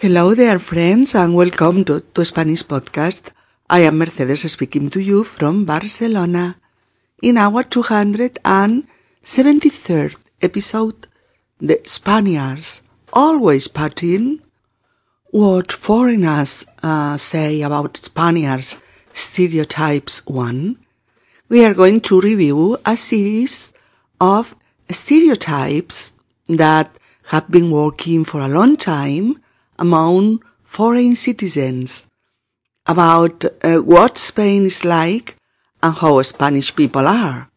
Hello there, friends, and welcome to, to Spanish Podcast. I am Mercedes speaking to you from Barcelona in our 273rd episode, The Spaniards Always Partying. What foreigners uh, say about Spaniards Stereotypes 1. We are going to review a series of stereotypes that have been working for a long time among foreign citizens about uh, what Spain is like and how Spanish people are.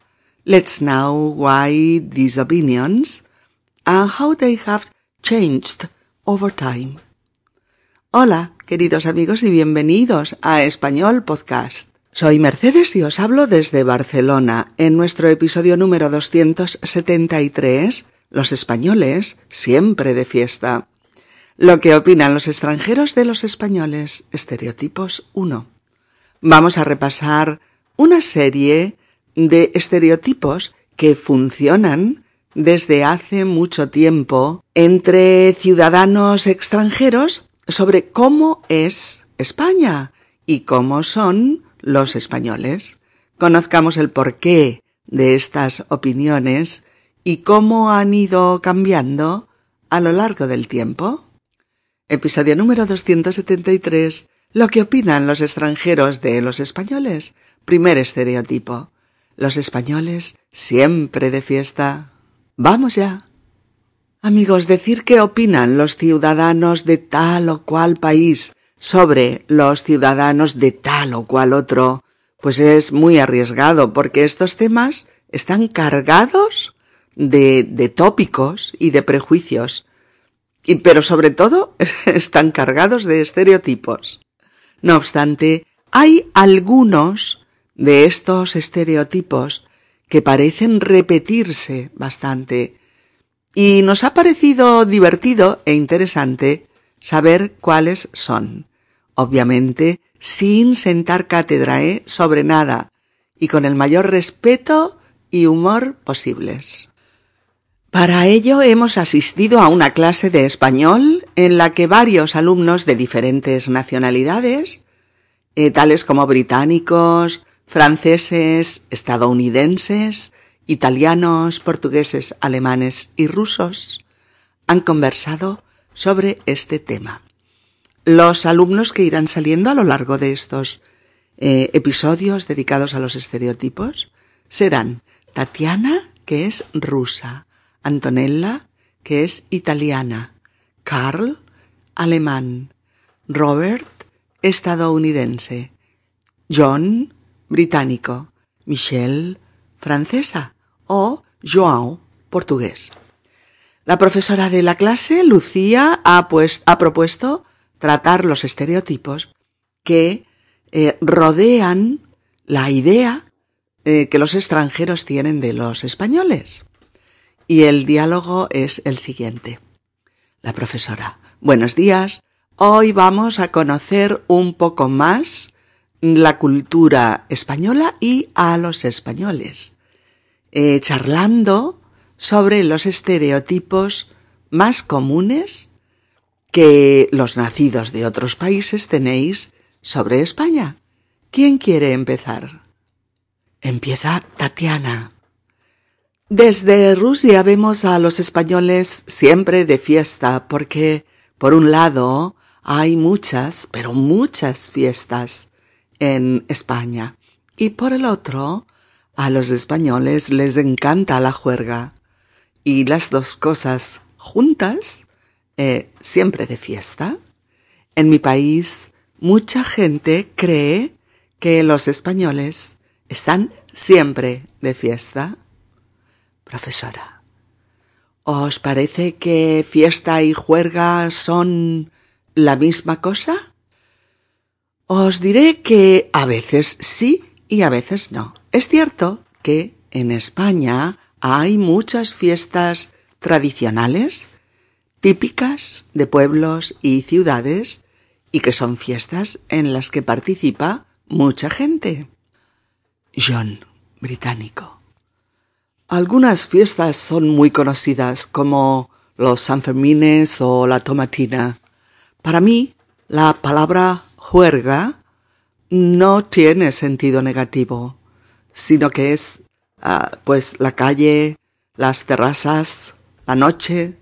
Let's know why these opinions and how they have changed over time. Hola, queridos amigos y bienvenidos a Español Podcast. Soy Mercedes y os hablo desde Barcelona en nuestro episodio número 273, Los españoles siempre de fiesta. Lo que opinan los extranjeros de los españoles, estereotipos 1. Vamos a repasar una serie de estereotipos que funcionan desde hace mucho tiempo entre ciudadanos extranjeros sobre cómo es España y cómo son los españoles. Conozcamos el porqué de estas opiniones y cómo han ido cambiando a lo largo del tiempo. Episodio número 273. Lo que opinan los extranjeros de los españoles. Primer estereotipo. Los españoles siempre de fiesta. Vamos ya. Amigos, decir qué opinan los ciudadanos de tal o cual país sobre los ciudadanos de tal o cual otro, pues es muy arriesgado porque estos temas están cargados de, de tópicos y de prejuicios y, pero sobre todo están cargados de estereotipos. No obstante, hay algunos de estos estereotipos que parecen repetirse bastante y nos ha parecido divertido e interesante saber cuáles son. Obviamente, sin sentar cátedra ¿eh? sobre nada y con el mayor respeto y humor posibles. Para ello hemos asistido a una clase de español en la que varios alumnos de diferentes nacionalidades, eh, tales como británicos, franceses, estadounidenses, italianos, portugueses, alemanes y rusos, han conversado sobre este tema. Los alumnos que irán saliendo a lo largo de estos eh, episodios dedicados a los estereotipos serán Tatiana, que es rusa, Antonella, que es italiana, Carl, alemán, Robert, estadounidense, John, británico, Michelle, francesa. O João, portugués. La profesora de la clase, Lucía, ha, pues, propuesto tratar los estereotipos que eh, rodean la idea eh, que los extranjeros tienen de los españoles. Y el diálogo es el siguiente. La profesora. Buenos días. Hoy vamos a conocer un poco más la cultura española y a los españoles, eh, charlando sobre los estereotipos más comunes que los nacidos de otros países tenéis sobre España. ¿Quién quiere empezar? Empieza Tatiana. Desde Rusia vemos a los españoles siempre de fiesta porque, por un lado, hay muchas, pero muchas fiestas en España. Y por el otro, a los españoles les encanta la juerga. Y las dos cosas juntas, eh, siempre de fiesta. En mi país, mucha gente cree que los españoles están siempre de fiesta Profesora, ¿os parece que fiesta y juerga son la misma cosa? Os diré que a veces sí y a veces no. Es cierto que en España hay muchas fiestas tradicionales, típicas de pueblos y ciudades, y que son fiestas en las que participa mucha gente. John, británico. Algunas fiestas son muy conocidas como los Sanfermines o la Tomatina, Para mí, la palabra juerga no tiene sentido negativo, sino que es, ah, pues, la calle, las terrazas, la noche.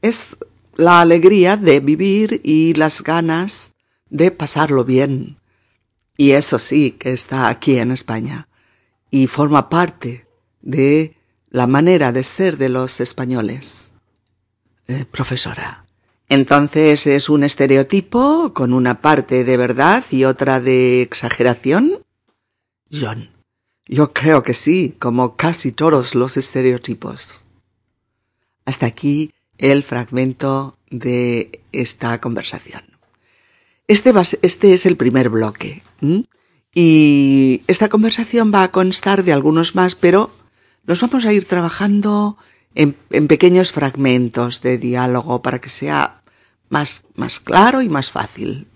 Es la alegría de vivir y las ganas de pasarlo bien. Y eso sí que está aquí en España y forma parte de la manera de ser de los españoles. Eh, profesora, entonces es un estereotipo con una parte de verdad y otra de exageración? John, yo creo que sí, como casi todos los estereotipos. Hasta aquí el fragmento de esta conversación. Este, este es el primer bloque. Y esta conversación va a constar de algunos más, pero los vamos a ir trabajando en, pequeños fragmentos de diálogo para que sea más, más claro y más fácil.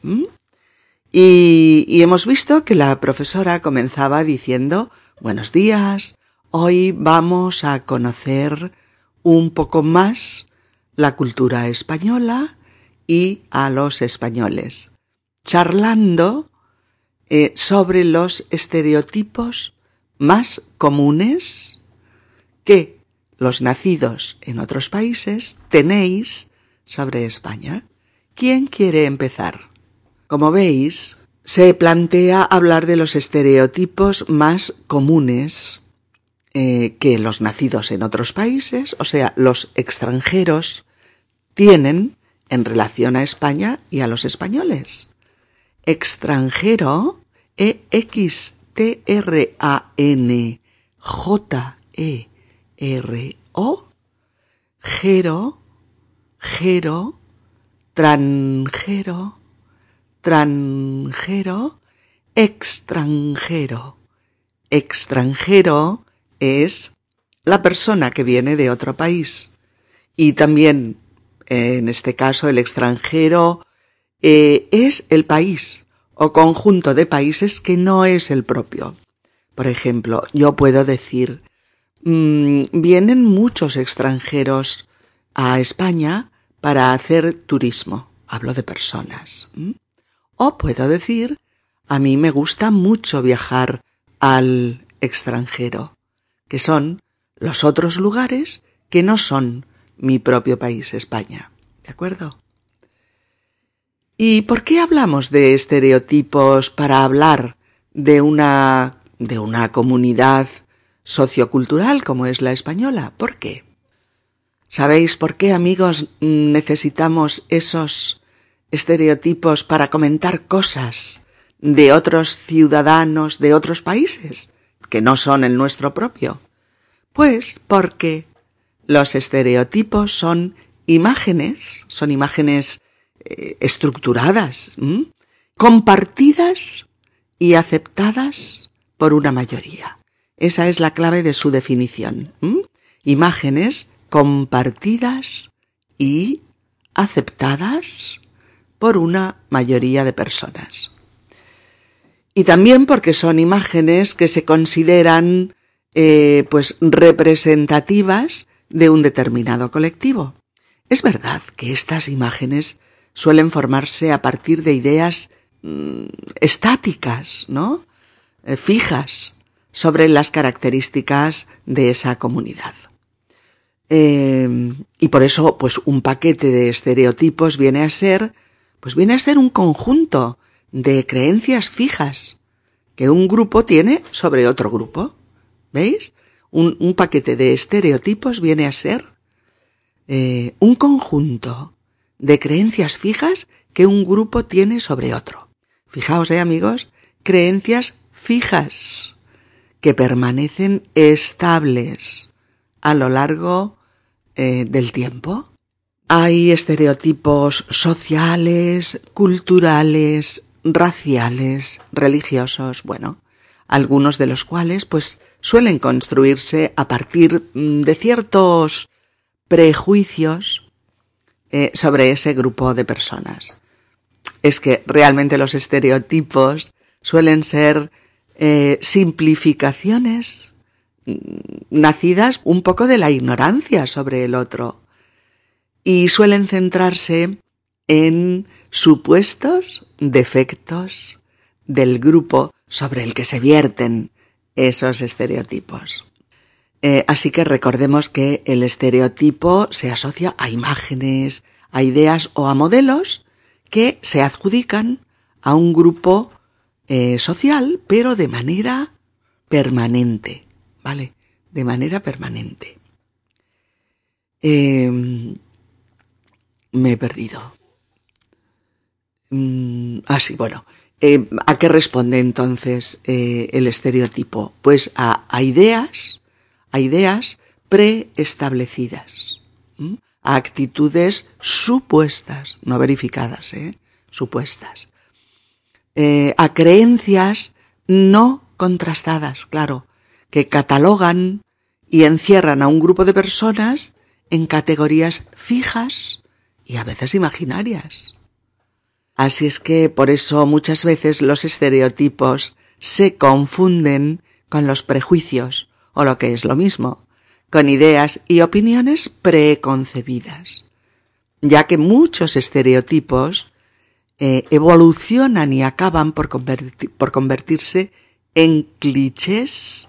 Y, hemos visto que la profesora comenzaba diciendo buenos días, hoy vamos a conocer un poco más la cultura española y a los españoles, charlando eh, sobre los estereotipos más comunes que los nacidos en otros países tenéis sobre España. ¿Quién quiere empezar? Como veis, se plantea hablar de los estereotipos más comunes eh, que los nacidos en otros países, o sea, los extranjeros, tienen en relación a España y a los españoles. Extranjero, E-X-T-R-A-N-J-E-R-O, Gero, Gero, Tranjero, Tranjero, Extranjero. Extranjero es la persona que viene de otro país. Y también, en este caso, el extranjero eh, es el país o conjunto de países que no es el propio. Por ejemplo, yo puedo decir, mm, vienen muchos extranjeros a España para hacer turismo. Hablo de personas. O puedo decir, a mí me gusta mucho viajar al extranjero que son los otros lugares que no son mi propio país, España. ¿De acuerdo? ¿Y por qué hablamos de estereotipos para hablar de una de una comunidad sociocultural como es la española? ¿Por qué? ¿Sabéis por qué, amigos, necesitamos esos estereotipos para comentar cosas de otros ciudadanos de otros países? que no son el nuestro propio? Pues porque los estereotipos son imágenes, son imágenes eh, estructuradas, compartidas y aceptadas por una mayoría. Esa es la clave de su definición. Imágenes compartidas y aceptadas por una mayoría de personas y también porque son imágenes que se consideran eh, pues representativas de un determinado colectivo. Es verdad que estas imágenes suelen formarse a partir de ideas mm, estáticas, ¿no? Eh, fijas sobre las características de esa comunidad. Eh, y por eso, pues un paquete de estereotipos viene a ser, pues viene a ser un conjunto de creencias fijas que un grupo tiene sobre otro grupo. ¿Veis? Un, paquete de estereotipos viene a ser eh, un conjunto de creencias fijas que un grupo tiene sobre otro. Fijaos, eh, amigos, creencias fijas que permanecen estables a lo largo eh, del tiempo. Hay estereotipos sociales, culturales, raciales, religiosos, bueno, algunos de los cuales pues suelen construirse a partir mm, de ciertos prejuicios eh, sobre ese grupo de personas. Es que realmente los estereotipos suelen ser eh, simplificaciones mm, nacidas un poco de la ignorancia sobre el otro y suelen centrarse en supuestos defectos del grupo sobre el que se vierten esos estereotipos. Eh, así que recordemos que el estereotipo se asocia a imágenes, a ideas o a modelos que se adjudican a un grupo eh, social, pero de manera permanente, ¿vale? De manera permanente. Em, me he perdido. Mm, ah, sí, bueno. Eh, ¿A qué responde entonces eh, el estereotipo? Pues a, ideas, a ideas preestablecidas, a actitudes supuestas, no verificadas, supuestas, eh, a creencias no contrastadas, claro, que catalogan y encierran a un grupo de personas en categorías fijas y a veces imaginarias. Así es que por eso muchas veces los estereotipos se confunden con los prejuicios, o lo que es lo mismo, con ideas y opiniones preconcebidas, ya que muchos estereotipos eh, evolucionan y acaban por, por convertirse en clichés,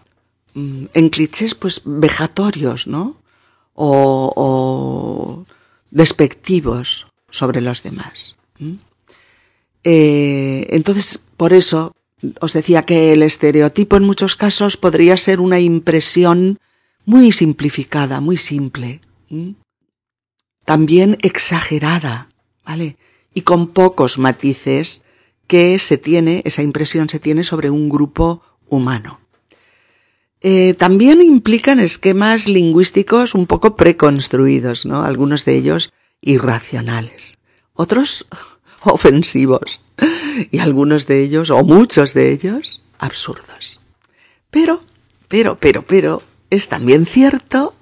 mm, en clichés pues vejatorios, ¿no? O, despectivos sobre los demás. Eh, entonces, por eso os decía que el estereotipo en muchos casos podría ser una impresión muy simplificada, muy simple, también exagerada, ¿vale? Y con pocos matices que se tiene, esa impresión se tiene sobre un grupo humano. Eh, también implican esquemas lingüísticos un poco preconstruidos, ¿no? Algunos de ellos irracionales, otros ofensivos y algunos de ellos, o muchos de ellos, absurdos. Pero, pero, pero, pero, es también cierto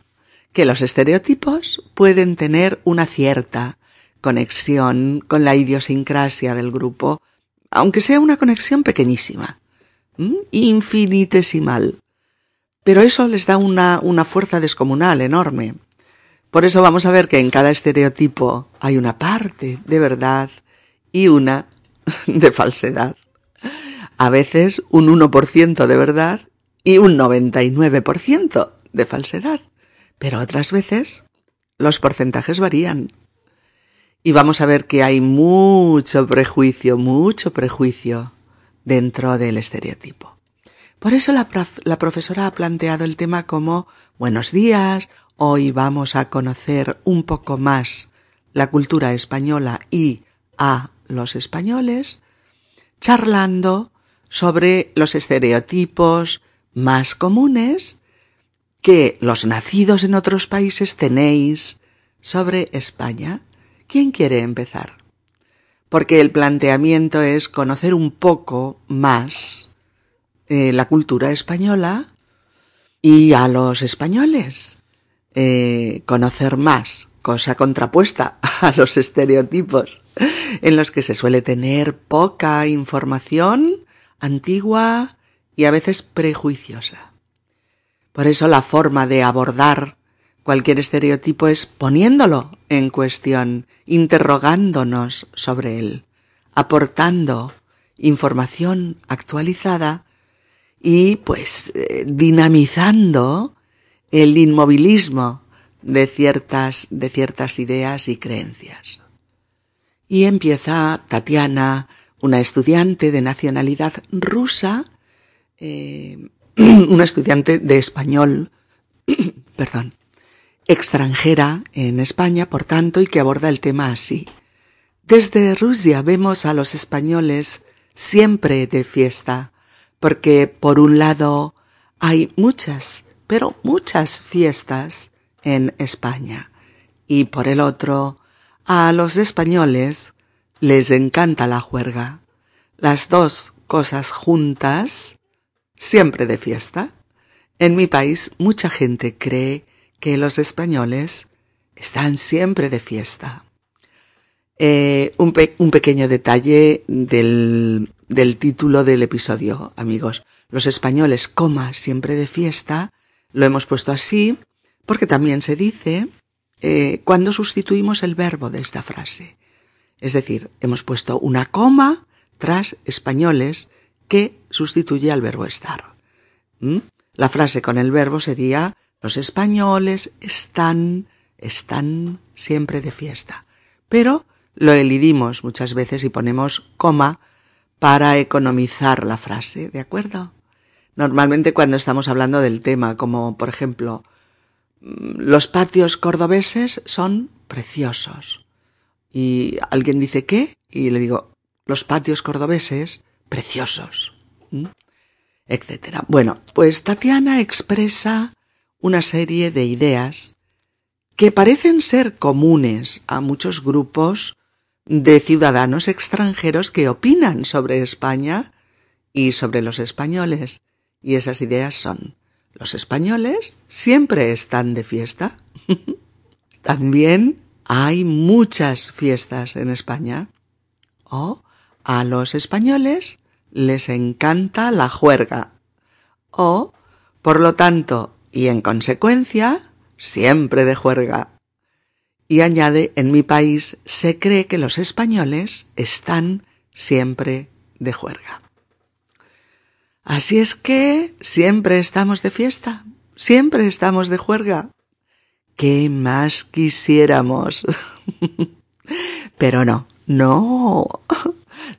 que los estereotipos pueden tener una cierta conexión con la idiosincrasia del grupo, aunque sea una conexión pequeñísima, infinitesimal. Pero eso les da una, una fuerza descomunal enorme. Por eso vamos a ver que en cada estereotipo hay una parte de verdad y una de falsedad. A veces un 1% de verdad y un 99% de falsedad. Pero otras veces los porcentajes varían. Y vamos a ver que hay mucho prejuicio, mucho prejuicio dentro del estereotipo. Por eso la, profesora ha planteado el tema como buenos días, hoy vamos a conocer un poco más la cultura española y a los españoles, charlando sobre los estereotipos, más comunes que los nacidos en otros países tenéis sobre España. ¿Quién quiere empezar? Porque el planteamiento es conocer un poco más eh, la cultura española y a los españoles. Eh, conocer más, cosa contrapuesta a los estereotipos en los que se suele tener poca información antigua y a veces prejuiciosa. Por eso la forma de abordar cualquier estereotipo es poniéndolo en cuestión, interrogándonos sobre él, aportando información actualizada y pues eh, dinamizando el inmovilismo de ciertas, de ciertas ideas y creencias. Y empieza Tatiana, una estudiante de nacionalidad rusa, eh, una estudiante de español, perdón, extranjera en España, por tanto, y que aborda el tema así. Desde Rusia vemos a los españoles siempre de fiesta, porque por un lado hay muchas, pero muchas fiestas en España, y por el otro, a los españoles les encanta la juerga. Las dos cosas juntas siempre de fiesta. En mi país mucha gente cree que los españoles están siempre de fiesta. Eh, un, pequeño detalle del, del título del episodio, amigos. Los españoles, coma, siempre de fiesta, lo hemos puesto así porque también se dice eh, cuando sustituimos el verbo de esta frase. Es decir, hemos puesto una coma tras españoles que sustituye al verbo estar. ¿Mm? La frase con el verbo sería los españoles están, están siempre de fiesta. Pero lo elidimos muchas veces y ponemos coma para economizar la frase, ¿de acuerdo? Normalmente cuando estamos hablando del tema, como por ejemplo, mm, los patios cordobeses son preciosos. Y alguien dice ¿qué? Y le digo, los patios cordobeses preciosos. Etcétera. Bueno, pues Tatiana expresa una serie de ideas que parecen ser comunes a muchos grupos de ciudadanos extranjeros que opinan sobre España y sobre los españoles. Y esas ideas son, los españoles siempre están de fiesta. También hay muchas fiestas en España. O a los españoles les encanta la juerga. O, por lo tanto, y en consecuencia, siempre de juerga. Y añade, en mi país se cree que los españoles están siempre de juerga. Así es que siempre estamos de fiesta, siempre estamos de juerga. ¿Qué más quisiéramos? Pero no, no.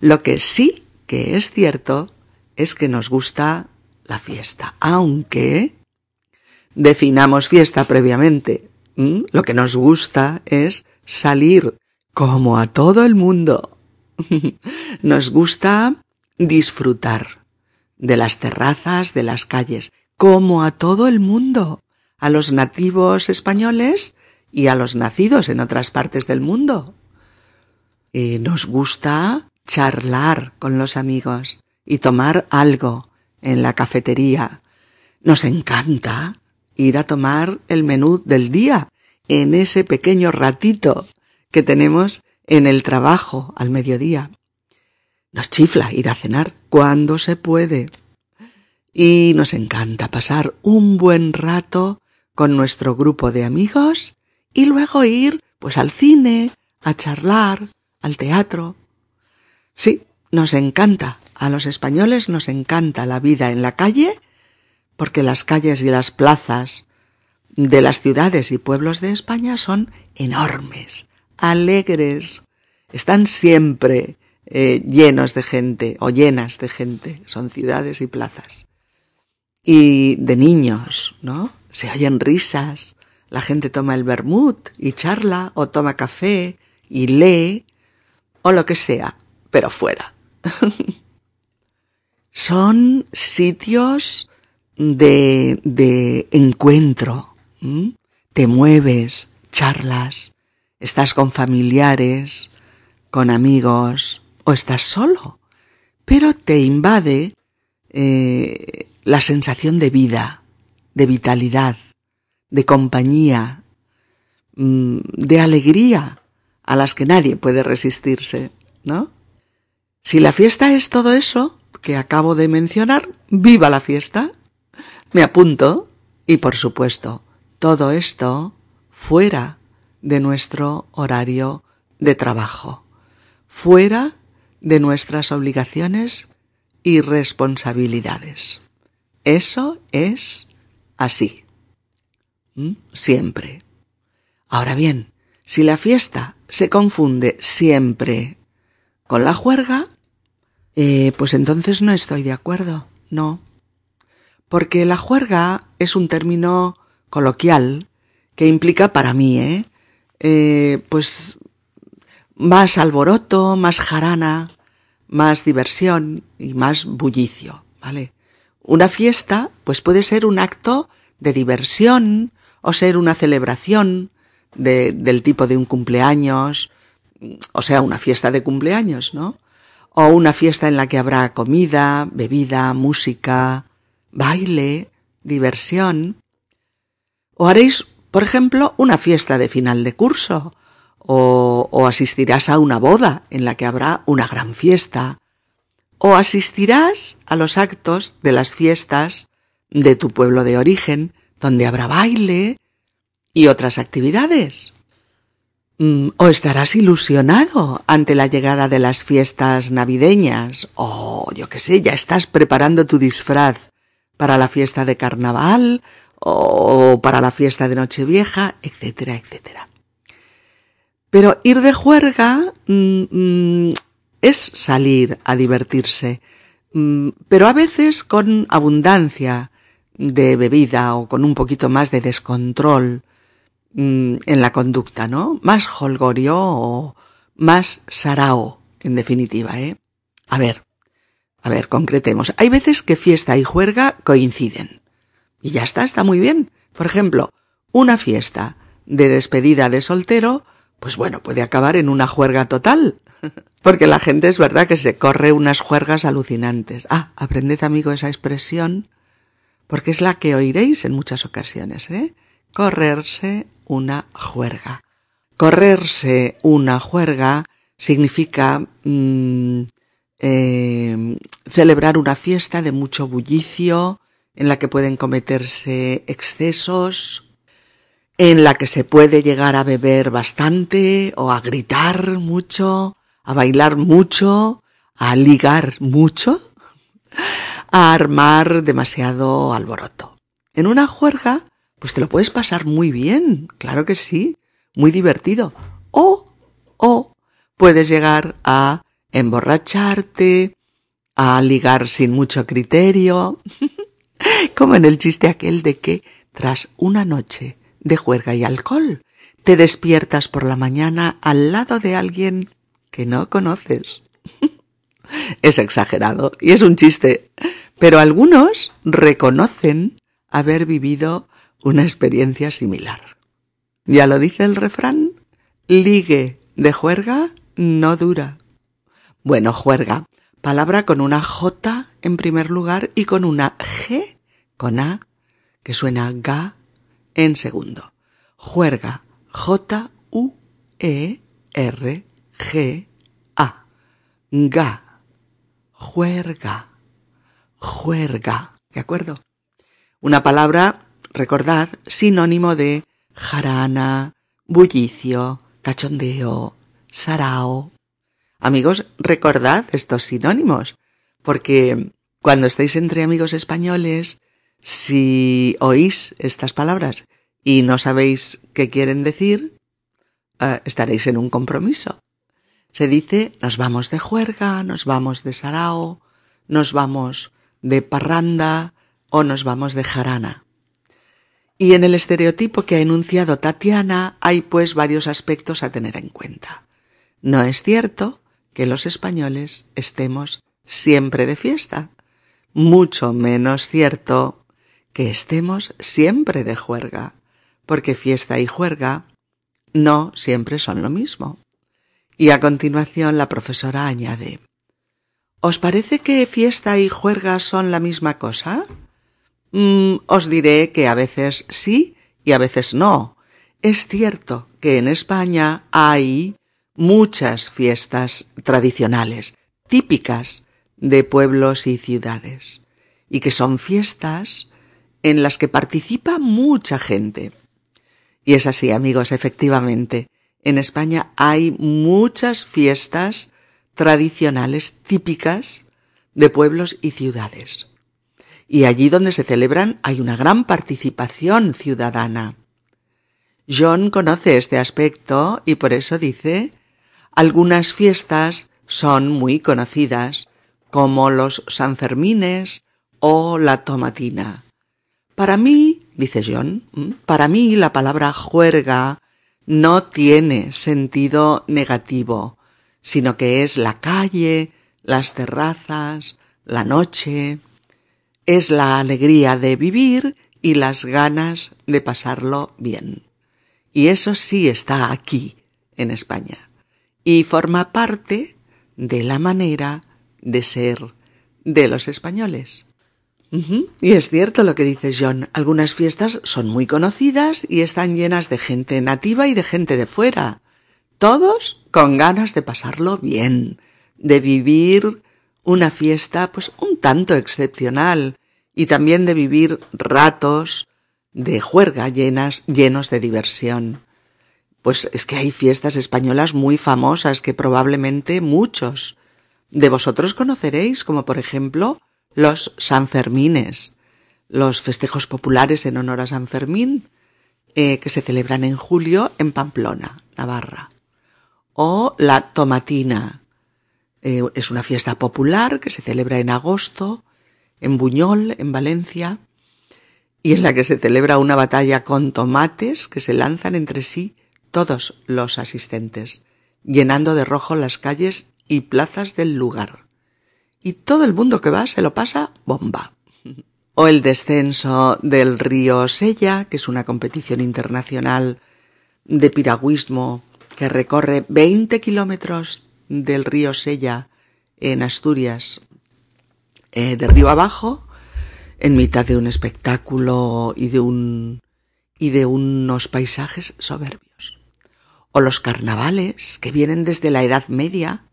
Lo que sí que es cierto es que nos gusta la fiesta, aunque definamos fiesta previamente. Lo que nos gusta es salir como a todo el mundo. nos gusta disfrutar de las terrazas, de las calles, como a todo el mundo, a los nativos españoles y a los nacidos en otras partes del mundo. Y nos gusta charlar con los amigos y tomar algo en la cafetería. Nos encanta ir a tomar el menú del día en ese pequeño ratito que tenemos en el trabajo al mediodía. Nos chifla ir a cenar cuando se puede. Y nos encanta pasar un buen rato con nuestro grupo de amigos y luego ir pues al cine, a charlar, al teatro. Sí, nos encanta. A los españoles nos encanta la vida en la calle porque las calles y las plazas de las ciudades y pueblos de España son enormes, alegres, están siempre eh, llenos de gente o llenas de gente, son ciudades y plazas. Y de niños, ¿no? Se oyen risas, la gente toma el vermut y charla o toma café y lee o lo que sea, pero fuera. son sitios de, de encuentro. Te mueves, charlas, estás con familiares, con amigos o estás solo, pero te invade eh, la sensación de vida, de vitalidad, de compañía, de alegría a las que nadie puede resistirse, ¿no? Si la fiesta es todo eso que acabo de mencionar, viva la fiesta. Me apunto y por supuesto, todo esto fuera de nuestro horario de trabajo, fuera de nuestras obligaciones y responsabilidades. Eso es así. ¿Mm? Siempre. Ahora bien, si la fiesta se confunde siempre con la juerga, eh, pues entonces no estoy de acuerdo. No porque la juerga es un término coloquial que implica para mí, ¿eh? ¿eh? pues más alboroto, más jarana, más diversión y más bullicio, ¿vale? Una fiesta, pues puede ser un acto de diversión o ser una celebración de, del tipo de un cumpleaños, o sea, una fiesta de cumpleaños, ¿no? O una fiesta en la que habrá comida, bebida, música, baile, diversión. O haréis, por ejemplo, una fiesta de final de curso, o, o, asistirás a una boda en la que habrá una gran fiesta, o asistirás a los actos de las fiestas de tu pueblo de origen, donde habrá baile y otras actividades. Mm, o estarás ilusionado ante la llegada de las fiestas navideñas. O yo qué sé, ya estás preparando tu disfraz para la fiesta de carnaval o para la fiesta de Nochevieja, etcétera, etcétera. Pero ir de juerga mm, mm, es salir a divertirse, pero a veces con abundancia de bebida o con un poquito más de descontrol Mm, en la conducta, ¿no? Más holgorio o más sarao, en definitiva, ¿eh? A ver, a ver, concretemos. Hay veces que fiesta y juerga coinciden. Y ya está, está muy bien. Por ejemplo, una fiesta de despedida de soltero, pues bueno, puede acabar en una juerga total. Porque la gente es verdad que se corre unas juergas alucinantes. Ah, aprended amigo esa expresión, porque es la que oiréis en muchas ocasiones, ¿eh? Correrse una juerga. Correrse una juerga significa mm, eh, celebrar una fiesta de mucho bullicio, en la que pueden cometerse excesos, en la que se puede llegar a beber bastante o a gritar mucho, a bailar mucho, a ligar mucho, a armar demasiado alboroto. En una juerga pues te lo puedes pasar muy bien, claro que sí, muy divertido. O, o, puedes llegar a emborracharte, a ligar sin mucho criterio, como en el chiste aquel de que tras una noche de juerga y alcohol, te despiertas por la mañana al lado de alguien que no conoces. es exagerado y es un chiste, pero algunos reconocen haber vivido una experiencia similar. Ya lo dice el refrán, ligue de juerga no dura. Bueno, juerga, palabra con una J en primer lugar y con una G con A, que suena ga en segundo. Juerga, J-U-E-R-G-A. Ga, juerga, juerga, ¿de acuerdo? Una palabra recordad, sinónimo de jarana, bullicio, cachondeo, sarao. Amigos, recordad estos sinónimos, porque cuando estáis entre amigos españoles, si oís estas palabras y no sabéis qué quieren decir, eh, estaréis en un compromiso. Se dice nos vamos de juerga, nos vamos de sarao, nos vamos de parranda o nos vamos de jarana. Y en el estereotipo que ha enunciado Tatiana hay pues varios aspectos a tener en cuenta. No es cierto que los españoles estemos siempre de fiesta. Mucho menos cierto que estemos siempre de juerga, porque fiesta y juerga no siempre son lo mismo. Y a continuación la profesora añade ¿Os parece que fiesta y juerga son la misma cosa? Mm, os diré que a veces sí y a veces no. Es cierto que en España hay muchas fiestas tradicionales, típicas de pueblos y ciudades, y que son fiestas en las que participa mucha gente. Y es así, amigos, efectivamente. En España hay muchas fiestas tradicionales típicas de pueblos y ciudades y allí donde se celebran hay una gran participación ciudadana. John conoce este aspecto y por eso dice algunas fiestas son muy conocidas, como los Sanfermines o la Tomatina. Para mí, dice John, para mí la palabra juerga no tiene sentido negativo, sino que es la calle, las terrazas, la noche, es la alegría de vivir y las ganas de pasarlo bien. Y eso sí está aquí, en España, y forma parte de la manera de ser de los españoles. Y es cierto lo que dice John, algunas fiestas son muy conocidas y están llenas de gente nativa y de gente de fuera, todos con ganas de pasarlo bien, de vivir una fiesta pues un tanto excepcional y también de vivir ratos de juerga llenas, llenos de diversión. Pues es que hay fiestas españolas muy famosas que probablemente muchos de vosotros conoceréis, como por ejemplo los Sanfermines, los festejos populares en honor a San Fermín, eh, que se celebran en julio en Pamplona, Navarra. O la Tomatina, eh, es una fiesta popular que se celebra en agosto, en Buñol, en Valencia, y en la que se celebra una batalla con tomates que se lanzan entre sí todos los asistentes, llenando de rojo las calles y plazas del lugar. Y todo el mundo que va se lo pasa bomba. O el descenso del río Sella, que es una competición internacional de piragüismo que recorre 20 kilómetros del río Sella en Asturias, eh, de río abajo, en mitad de un espectáculo y de un y de unos paisajes soberbios. O los carnavales que vienen desde la Edad Media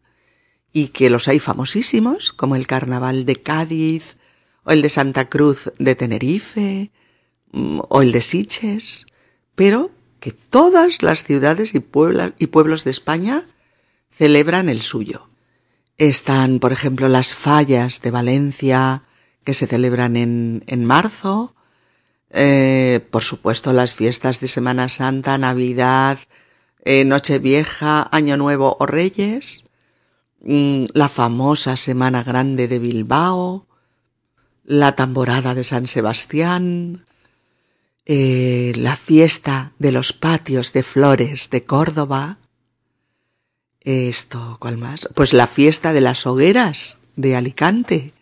y que los hay famosísimos, como el carnaval de Cádiz, o el de Santa Cruz de Tenerife, mm, o el de Siches, pero que todas las ciudades y, pueblos de España celebran el suyo. Están, por ejemplo, las fallas de Valencia, que se celebran en, en marzo, eh, por supuesto las fiestas de Semana Santa, Navidad, eh, Nochevieja, Año Nuevo o Reyes, mm, la famosa Semana Grande de Bilbao, la tamborada de San Sebastián, eh, la fiesta de los patios de flores de Córdoba, esto, ¿cuál más? Pues la fiesta de las hogueras de Alicante,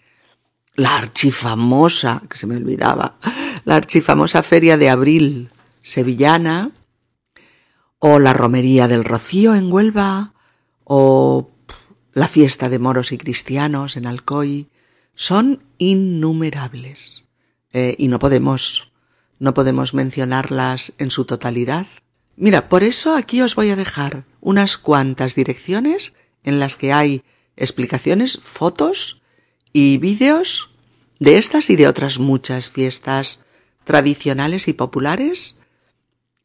la archifamosa, que se me olvidaba, la archifamosa Feria de Abril sevillana, o la Romería del Rocío en Huelva, o la fiesta de moros y cristianos en Alcoy, son innumerables. Eh, y no podemos, no podemos mencionarlas en su totalidad. Mira, por eso aquí os voy a dejar unas cuantas direcciones en las que hay explicaciones, fotos y vídeos de estas y de otras muchas fiestas tradicionales y populares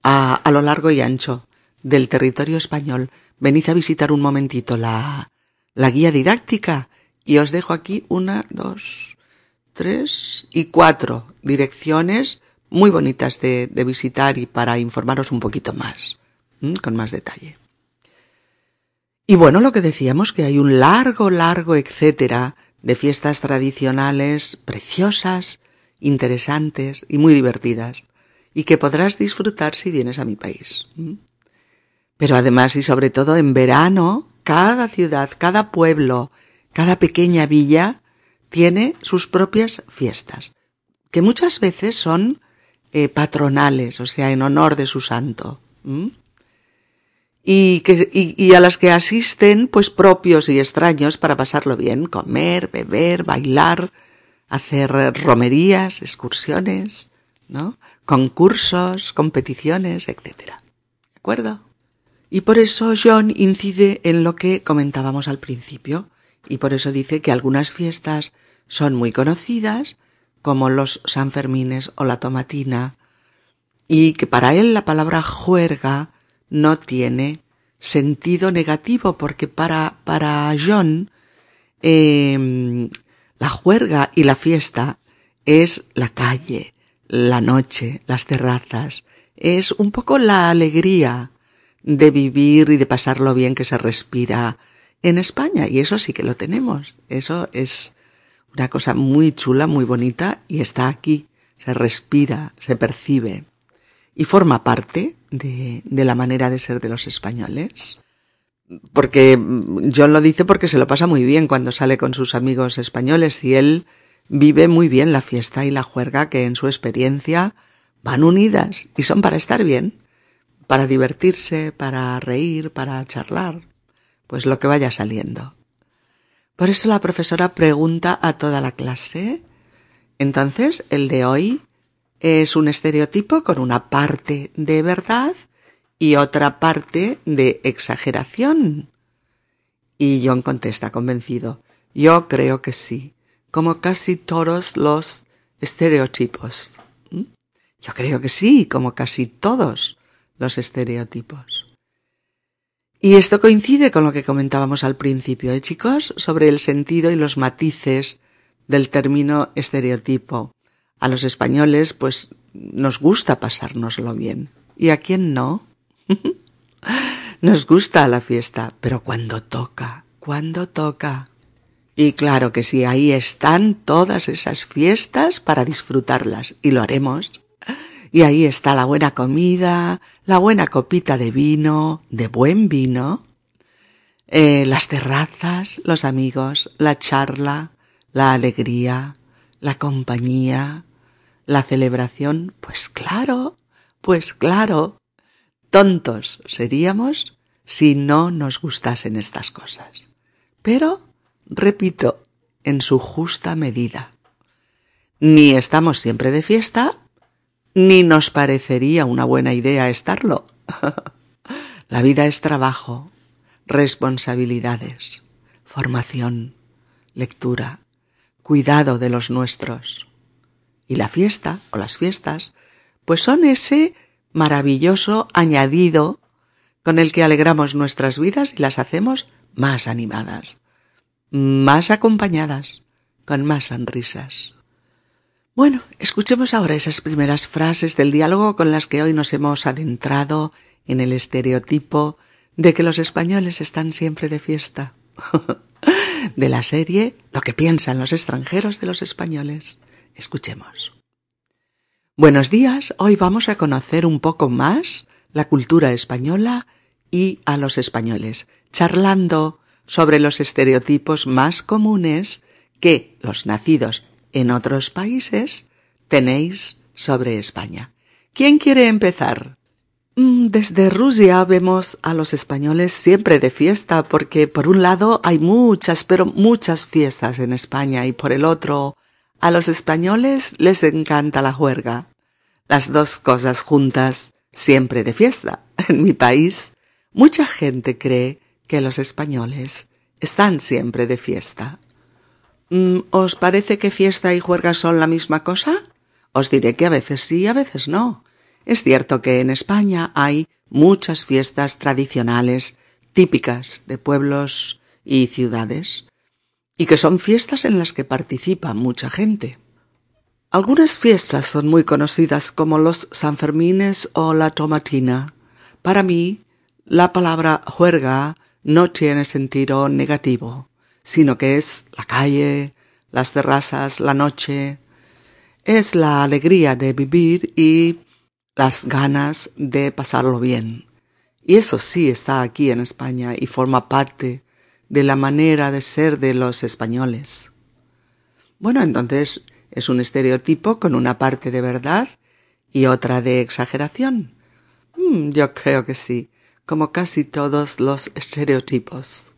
a, lo largo y ancho del territorio español. Venid a visitar un momentito la, la guía didáctica y os dejo aquí una, dos, tres y cuatro direcciones muy bonitas de visitar y para informaros un poquito más, con más detalle. Y bueno, lo que decíamos que hay un largo, largo etcétera de fiestas tradicionales preciosas, interesantes y muy divertidas, y que podrás disfrutar si vienes a mi país. Pero además y sobre todo en verano, cada ciudad, cada pueblo, cada pequeña villa tiene sus propias fiestas, que muchas veces son eh, patronales, o sea, en honor de su santo. Y, que, y, a las que asisten, pues propios y extraños para pasarlo bien, comer, beber, bailar, hacer romerías, excursiones, ¿no? Concursos, competiciones, etc. ¿De acuerdo? Y por eso John incide en lo que comentábamos al principio, y por eso dice que algunas fiestas son muy conocidas, como los Sanfermines o la tomatina, y que para él la palabra juerga no tiene sentido negativo porque para, para John eh, la juerga y la fiesta es la calle, la noche, las terrazas, es un poco la alegría de vivir y de pasarlo bien que se respira en España y eso sí que lo tenemos, eso es una cosa muy chula, muy bonita y está aquí, se respira, se percibe y forma parte de, de la manera de ser de los españoles. Porque John lo dice porque se lo pasa muy bien cuando sale con sus amigos españoles y él vive muy bien la fiesta y la juerga que en su experiencia van unidas y son para estar bien, para divertirse, para reír, para charlar, pues lo que vaya saliendo. Por eso la profesora pregunta a toda la clase. Entonces, el de hoy es un estereotipo con una parte de verdad y otra parte de exageración. Y John contesta convencido, yo creo que sí, como casi todos los estereotipos. ¿Mm? Yo creo que sí, como casi todos los estereotipos. Y esto coincide con lo que comentábamos al principio, ¿eh, chicos? Sobre el sentido y los matices del término estereotipo. A los españoles, pues, nos gusta pasárnoslo bien. ¿Y a quién no? nos gusta la fiesta, pero cuando toca, cuando toca. Y claro que sí, ahí están todas esas fiestas para disfrutarlas, y lo haremos. Y ahí está la buena comida, la buena copita de vino, de buen vino, eh, las terrazas, los amigos, la charla, la alegría, la compañía, la celebración. Pues claro, pues claro. Tontos seríamos si no nos gustasen estas cosas. Pero, repito, en su justa medida. Ni estamos siempre de fiesta, ni nos parecería una buena idea estarlo. La vida es trabajo, responsabilidades, formación, lectura, cuidado de los nuestros. Y la fiesta, o las fiestas, pues son ese maravilloso añadido con el que alegramos nuestras vidas y las hacemos más animadas, más acompañadas, con más sonrisas. Bueno, escuchemos ahora esas primeras frases del diálogo con las que hoy nos hemos adentrado en el estereotipo de que los españoles están siempre de fiesta. de la serie Lo que piensan los extranjeros de los españoles. Escuchemos. Buenos días, hoy vamos a conocer un poco más la cultura española y a los españoles, charlando sobre los estereotipos más comunes que los nacidos en otros países tenéis sobre España. ¿Quién quiere empezar? Mm, desde Rusia vemos a los españoles siempre de fiesta porque por un lado hay muchas, pero muchas fiestas en España y por el otro a los españoles les encanta la juerga. Las dos cosas juntas siempre de fiesta. En mi país mucha gente cree que los españoles están siempre de fiesta. Mm, ¿Os parece que fiesta y juerga son la misma cosa? Os diré que a veces sí, a veces no. Es cierto que en España hay muchas fiestas tradicionales típicas de pueblos y ciudades, y que son fiestas en las que participa mucha gente. Algunas fiestas son muy conocidas como los Sanfermines o la Tomatina. Para mí, la palabra juerga no tiene sentido negativo sino que es la calle, las terrazas, la noche, es la alegría de vivir y las ganas de pasarlo bien. Y eso sí está aquí en España y forma parte de la manera de ser de los españoles. Bueno, entonces es un estereotipo con una parte de verdad y otra de exageración. Mm, yo creo que sí, como casi todos los estereotipos.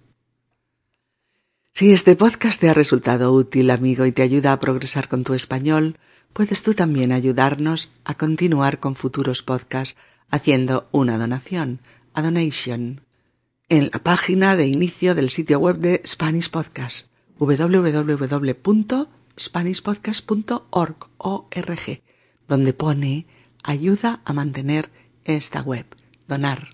Si este podcast te ha resultado útil, amigo, y te ayuda a progresar con tu español, puedes tú también ayudarnos a continuar con futuros podcasts haciendo una donación, a donation, en la página de inicio del sitio web de Spanish Podcast, www.spanishpodcast.org, donde pone ayuda a mantener esta web, donar.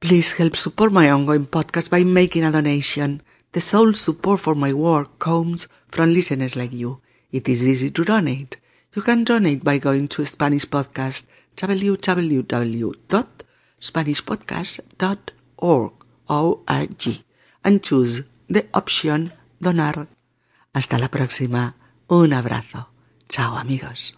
Please help support my ongoing podcast by making a donation. The sole support for my work comes from listeners like you. It is easy to donate. You can donate by going to Spanish Podcast www.spanishpodcast.org O-R-G, and choose the option Donar. Hasta la próxima. Un abrazo. Chao amigos.